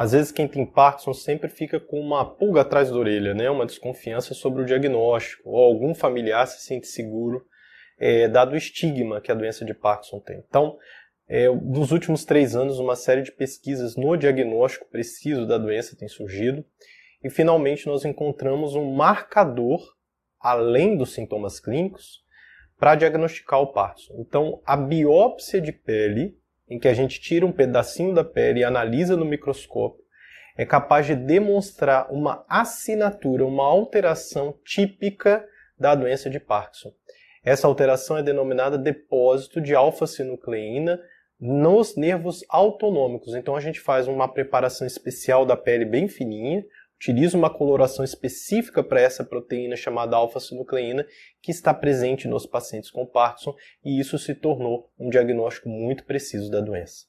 Às vezes quem tem Parkinson sempre fica com uma pulga atrás da orelha, né? uma desconfiança sobre o diagnóstico, ou algum familiar se sente seguro, é, dado o estigma que a doença de Parkinson tem. Então, é, nos últimos três anos, uma série de pesquisas no diagnóstico preciso da doença tem surgido, e finalmente nós encontramos um marcador, além dos sintomas clínicos, para diagnosticar o Parkinson. Então, a biópsia de pele, em que a gente tira um pedacinho da pele e analisa no microscópio, é capaz de demonstrar uma assinatura, uma alteração típica da doença de Parkinson. Essa alteração é denominada depósito de alfa-sinucleína nos nervos autonômicos. Então a gente faz uma preparação especial da pele bem fininha, utiliza uma coloração específica para essa proteína chamada alfa-sinucleína, que está presente nos pacientes com Parkinson, e isso se tornou um diagnóstico muito preciso da doença.